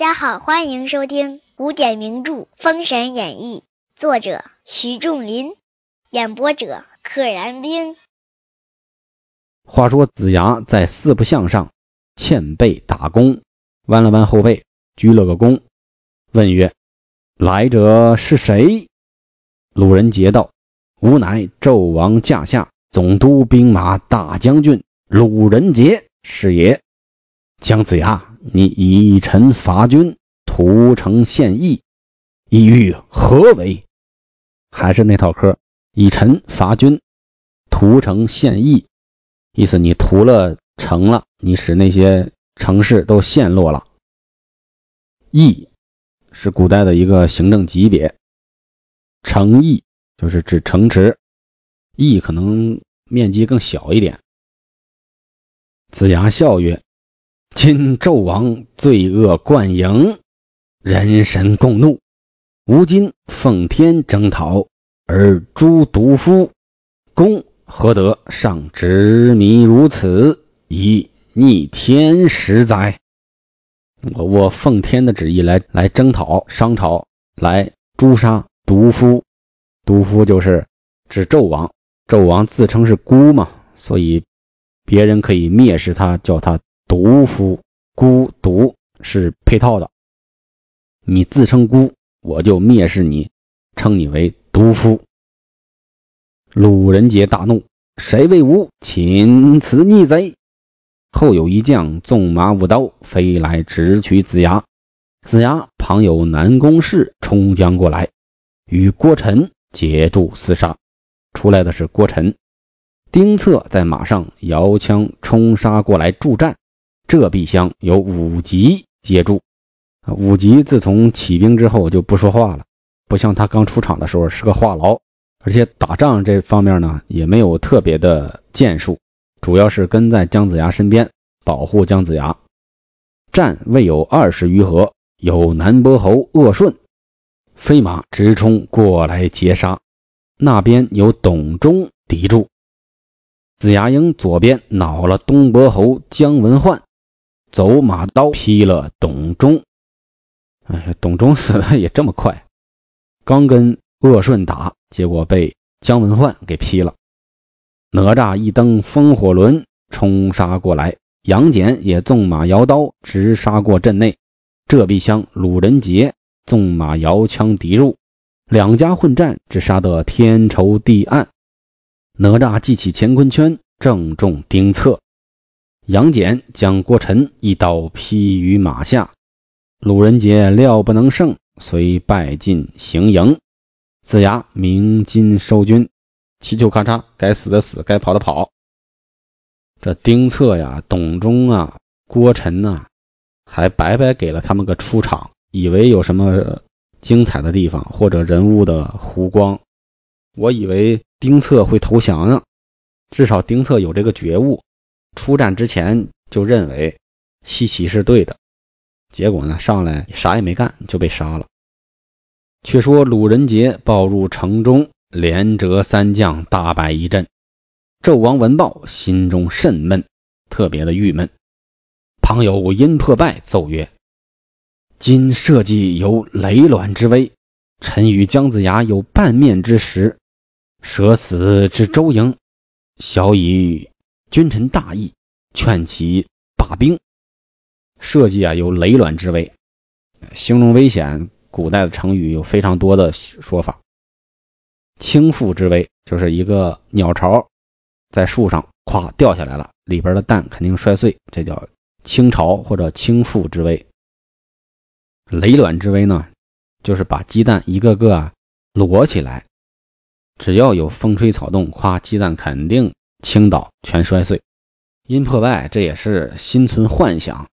大家好，欢迎收听古典名著《封神演义》，作者徐仲林，演播者可燃冰。话说子牙在四不像上欠背打工，弯了弯后背，鞠了个躬，问曰：“来者是谁？”鲁人杰道：“吾乃纣王驾下总督兵马大将军鲁人杰是也。姜子牙，你以臣伐君，屠城献义，意欲何为？还是那套嗑，以臣伐君，屠城献义。”意思你屠了城了，你使那些城市都陷落了。邑是古代的一个行政级别，城邑就是指城池，邑可能面积更小一点。子牙笑曰：“今纣王罪恶贯盈，人神共怒，吾今奉天征讨，而诛毒夫，公。”何得尚执迷如此，以逆天时哉？我我奉天的旨意来来征讨商朝，来诛杀毒夫。毒夫就是指纣王，纣王自称是孤嘛，所以别人可以蔑视他，叫他毒夫。孤毒是配套的，你自称孤，我就蔑视你，称你为毒夫。鲁人杰大怒：“谁为吾擒此逆贼？”后有一将纵马舞刀飞来，直取子牙。子牙旁有南宫氏冲将过来，与郭臣结住厮杀。出来的是郭臣，丁策在马上摇枪冲杀过来助战。这壁厢有武吉接住。啊武吉自从起兵之后就不说话了，不像他刚出场的时候是个话痨。而且打仗这方面呢，也没有特别的建树，主要是跟在姜子牙身边保护姜子牙。战未有二十余合，有南伯侯鄂顺飞马直冲过来截杀，那边有董忠抵住。子牙营左边恼了东伯侯姜文焕，走马刀劈了董忠。哎，董忠死的也这么快，刚跟。鄂顺打，结果被姜文焕给劈了。哪吒一蹬风火轮冲杀过来，杨戬也纵马摇刀直杀过阵内。这壁厢鲁人杰纵马摇枪敌入，两家混战，只杀得天仇地暗。哪吒记起乾坤圈，正中丁策。杨戬将郭晨一刀劈于马下。鲁人杰料不能胜，遂败进行营。子牙鸣金收军，七球咔嚓，该死的死，该跑的跑。这丁策呀、董忠啊、郭晨呐，还白白给了他们个出场，以为有什么精彩的地方或者人物的弧光。我以为丁策会投降呢，至少丁策有这个觉悟，出战之前就认为西岐是对的。结果呢，上来啥也没干就被杀了。却说鲁仁杰报入城中，连折三将，大败一阵。纣王闻报，心中甚闷，特别的郁闷。旁有阴破败奏曰：“今社稷有雷卵之危，臣与姜子牙有半面之时，舍死之周营，小以君臣大义，劝其罢兵。社稷啊，有雷卵之危，形容危险。”古代的成语有非常多的说法，倾覆之危就是一个鸟巢在树上咵掉下来了，里边的蛋肯定摔碎，这叫倾巢或者倾覆之危。雷卵之危呢，就是把鸡蛋一个个啊摞起来，只要有风吹草动，咵鸡蛋肯定倾倒，全摔碎。殷破败这也是心存幻想。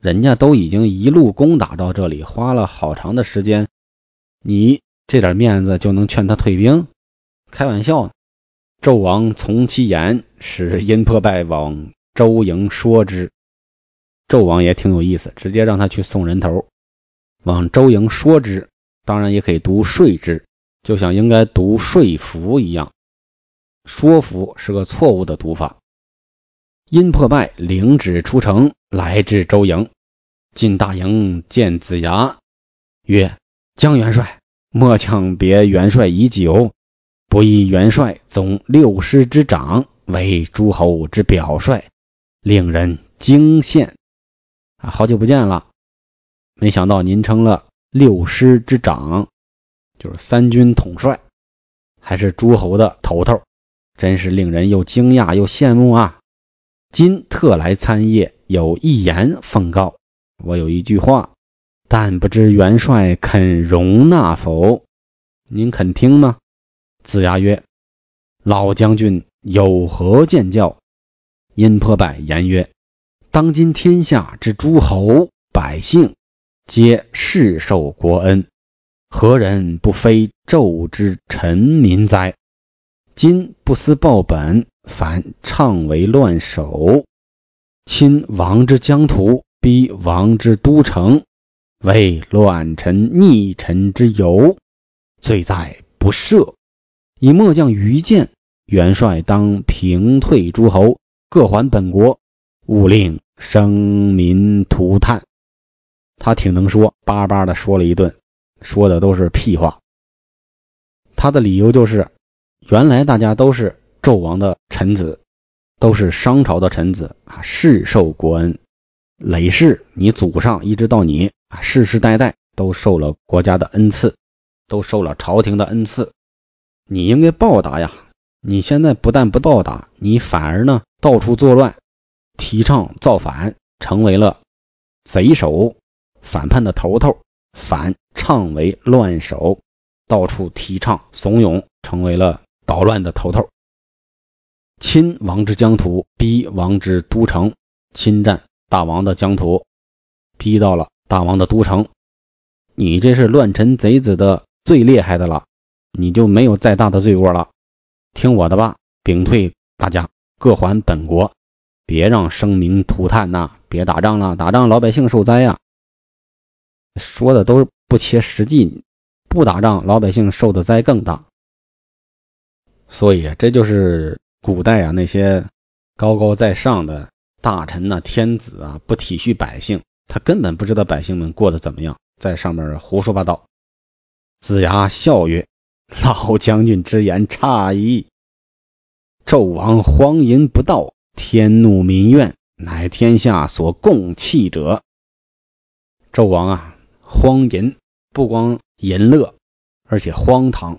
人家都已经一路攻打到这里，花了好长的时间，你这点面子就能劝他退兵？开玩笑呢！纣王从其言，使殷破败往周营说之。纣王也挺有意思，直接让他去送人头，往周营说之。当然也可以读说之，就像应该读说服一样。说服是个错误的读法。因破败，领旨出城，来至周营。进大营见子牙，曰：“江元帅，末将别元帅已久，不意元帅总六师之长，为诸侯之表率，令人惊羡。啊，好久不见了，没想到您成了六师之长，就是三军统帅，还是诸侯的头头，真是令人又惊讶又羡慕啊！今特来参谒，有一言奉告。”我有一句话，但不知元帅肯容纳否？您肯听吗？子牙曰：“老将军有何见教？”殷破败言曰：“当今天下之诸侯百姓，皆世受国恩，何人不非纣之臣民哉？今不思报本，反倡为乱首，亲王之疆土。”逼王之都城，为乱臣逆臣之由，罪在不赦。以末将愚见，元帅当平退诸侯，各还本国，勿令生民涂炭。他挺能说，巴巴的说了一顿，说的都是屁话。他的理由就是，原来大家都是纣王的臣子，都是商朝的臣子啊，世受国恩。累世，你祖上一直到你啊，世世代代都受了国家的恩赐，都受了朝廷的恩赐，你应该报答呀！你现在不但不报答，你反而呢到处作乱，提倡造反，成为了贼首、反叛的头头，反倡为乱首，到处提倡怂恿，成为了捣乱的头头，侵王之疆土，逼王之都城，侵占。大王的疆土，逼到了大王的都城，你这是乱臣贼子的最厉害的了，你就没有再大的罪过了。听我的吧，屏退大家，各还本国，别让生民涂炭呐！别打仗了，打仗老百姓受灾呀。说的都是不切实际，不打仗老百姓受的灾更大。所以这就是古代啊那些高高在上的。大臣呐，天子啊，不体恤百姓，他根本不知道百姓们过得怎么样，在上面胡说八道。子牙笑曰：“老将军之言差矣。纣王荒淫不道，天怒民怨，乃天下所共弃者。纣王啊，荒淫，不光淫乐，而且荒唐，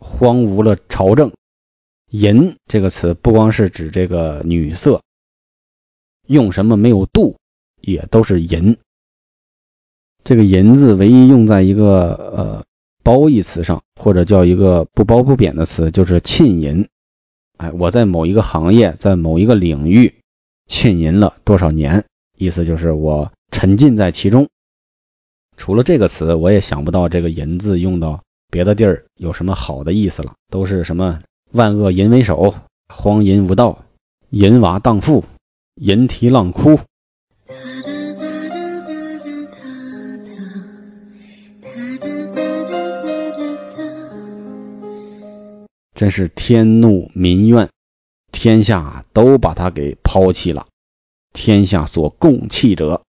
荒芜了朝政。淫这个词，不光是指这个女色。”用什么没有度，也都是淫。这个“淫”字唯一用在一个呃褒义词上，或者叫一个不褒不贬的词，就是浸淫。哎，我在某一个行业，在某一个领域浸淫了多少年，意思就是我沉浸在其中。除了这个词，我也想不到这个“淫”字用到别的地儿有什么好的意思了，都是什么万恶淫为首，荒淫无道，淫娃荡妇。淫啼浪哭，真是天怒民怨，天下都把他给抛弃了。天下所共弃者，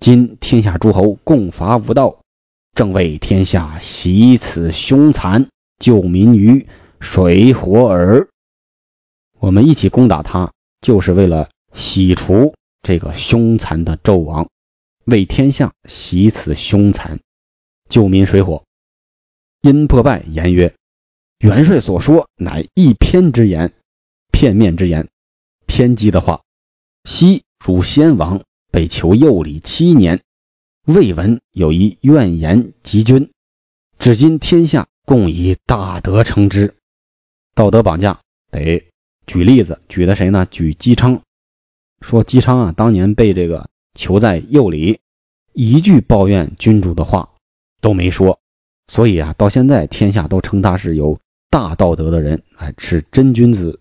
今天下诸侯共伐无道，正为天下习此凶残，救民于水火耳。我们一起攻打他。就是为了洗除这个凶残的纣王，为天下洗此凶残，救民水火。殷破败言曰：“元帅所说乃一篇之言，片面之言，偏激的话。昔汝先王被囚右里七年，未闻有一怨言及君。至今天下共以大德称之，道德绑架得。”举例子，举的谁呢？举姬昌，说姬昌啊，当年被这个囚在右里，一句抱怨君主的话都没说，所以啊，到现在天下都称他是有大道德的人，哎，是真君子。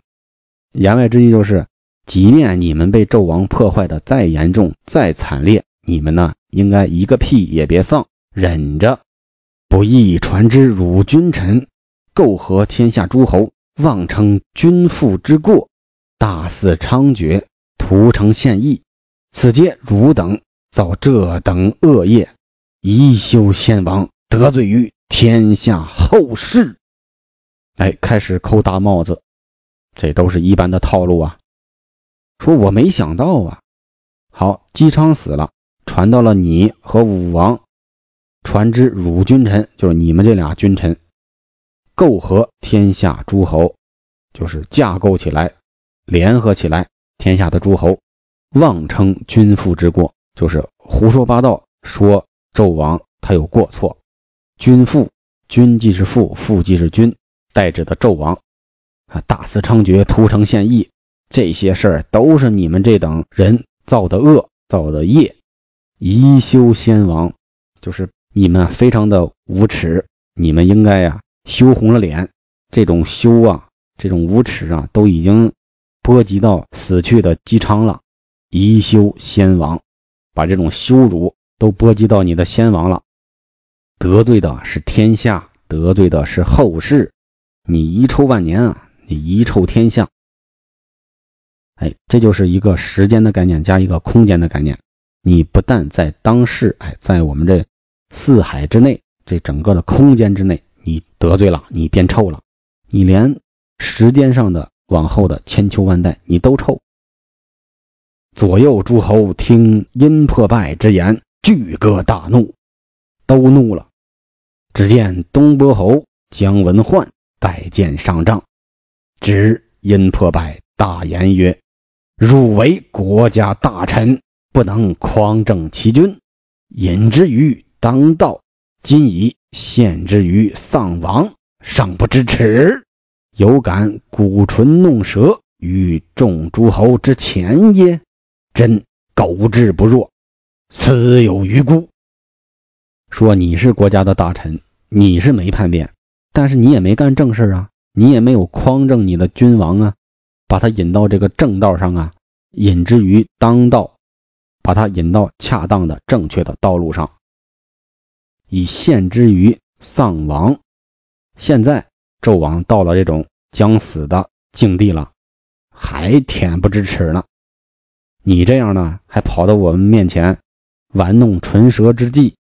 言外之意就是，即便你们被纣王破坏的再严重、再惨烈，你们呢，应该一个屁也别放，忍着，不义传之辱君臣，构合天下诸侯。妄称君父之过，大肆猖獗，屠城献义，此皆汝等造这等恶业，宜修先王，得罪于天下后世。哎，开始扣大帽子，这都是一般的套路啊。说我没想到啊，好，姬昌死了，传到了你和武王，传之汝君臣，就是你们这俩君臣。构合天下诸侯，就是架构起来，联合起来，天下的诸侯妄称君父之过，就是胡说八道，说纣王他有过错。君父，君即是父，父即是君，代指的纣王啊，大肆猖獗，屠城献义，这些事儿都是你们这等人造的恶，造的业。宜修先王，就是你们非常的无耻，你们应该呀。羞红了脸，这种羞啊，这种无耻啊，都已经波及到死去的姬昌了。宜修先王，把这种羞辱都波及到你的先王了。得罪的是天下，得罪的是后世，你遗臭万年啊！你遗臭天下。哎，这就是一个时间的概念加一个空间的概念。你不但在当世，哎，在我们这四海之内，这整个的空间之内。你得罪了，你变臭了，你连时间上的往后的千秋万代，你都臭。左右诸侯听殷破败之言，俱各大怒，都怒了。只见东伯侯姜文焕带剑上帐，指殷破败大言曰：“汝为国家大臣，不能匡正其君，引之于当道。今已。”献之于丧亡，尚不知耻，有敢鼓唇弄舌于众诸侯之前耶？真狗志不若，此有余辜。说你是国家的大臣，你是没叛变，但是你也没干正事啊，你也没有匡正你的君王啊，把他引到这个正道上啊，引之于当道，把他引到恰当的正确的道路上。以献之于丧亡，现在纣王到了这种将死的境地了，还恬不知耻呢。你这样呢，还跑到我们面前玩弄唇舌之计，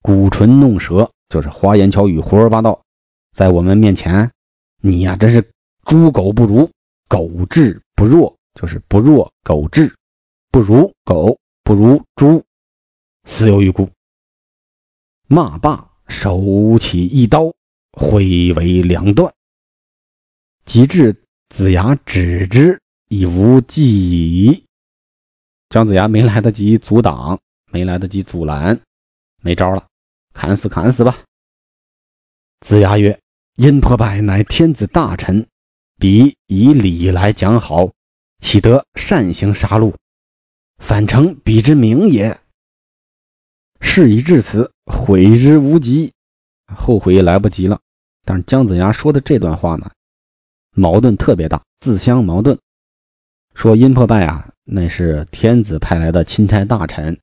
鼓唇弄舌，就是花言巧语、胡说八道，在我们面前，你呀，真是猪狗不如，狗智不弱，就是不弱狗智，不如狗，不如猪，死有余辜。骂罢，手起一刀，挥为两段。及至子牙止之，已无计矣。姜子牙没来得及阻挡，没来得及阻拦，没招了，砍死砍死吧。子牙曰：“殷破败乃天子大臣，彼以礼来讲好，岂得擅行杀戮？反成彼之名也。”事已至此，悔之无及，后悔也来不及了。但是姜子牙说的这段话呢，矛盾特别大，自相矛盾。说殷破败啊，那是天子派来的钦差大臣，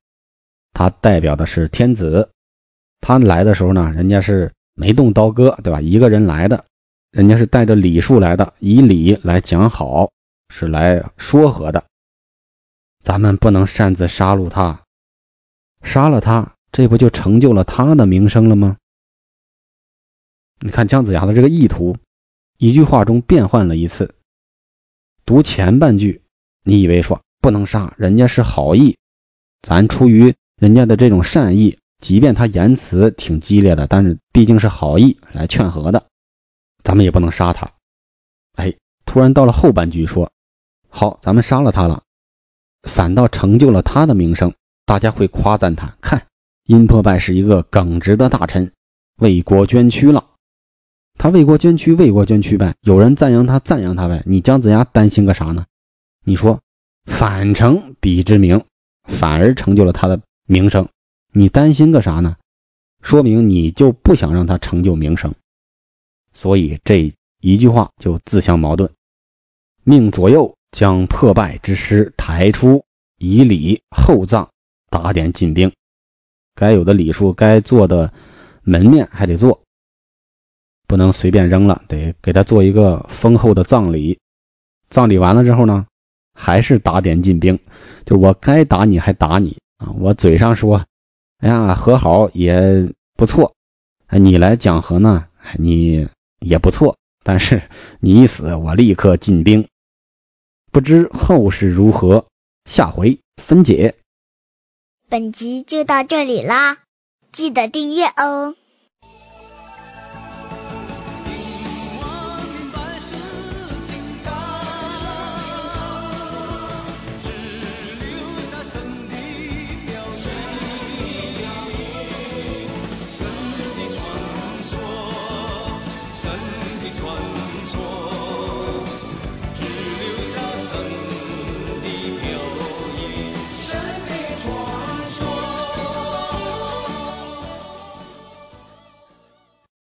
他代表的是天子。他来的时候呢，人家是没动刀戈，对吧？一个人来的，人家是带着礼数来的，以礼来讲好，是来说和的。咱们不能擅自杀戮他。杀了他，这不就成就了他的名声了吗？你看姜子牙的这个意图，一句话中变换了一次。读前半句，你以为说不能杀，人家是好意，咱出于人家的这种善意，即便他言辞挺激烈的，但是毕竟是好意来劝和的，咱们也不能杀他。哎，突然到了后半句说，好，咱们杀了他了，反倒成就了他的名声。大家会夸赞他，看殷破败是一个耿直的大臣，为国捐躯了。他为国捐躯，为国捐躯呗。有人赞扬他，赞扬他呗。你姜子牙担心个啥呢？你说反成彼之名，反而成就了他的名声。你担心个啥呢？说明你就不想让他成就名声。所以这一句话就自相矛盾。命左右将破败之师抬出，以礼厚葬。打点进兵，该有的礼数，该做的门面还得做。不能随便扔了，得给他做一个丰厚的葬礼。葬礼完了之后呢，还是打点进兵，就我该打你还打你啊！我嘴上说，哎呀和好也不错，你来讲和呢，你也不错，但是你一死，我立刻进兵。不知后事如何，下回分解。本集就到这里啦，记得订阅哦。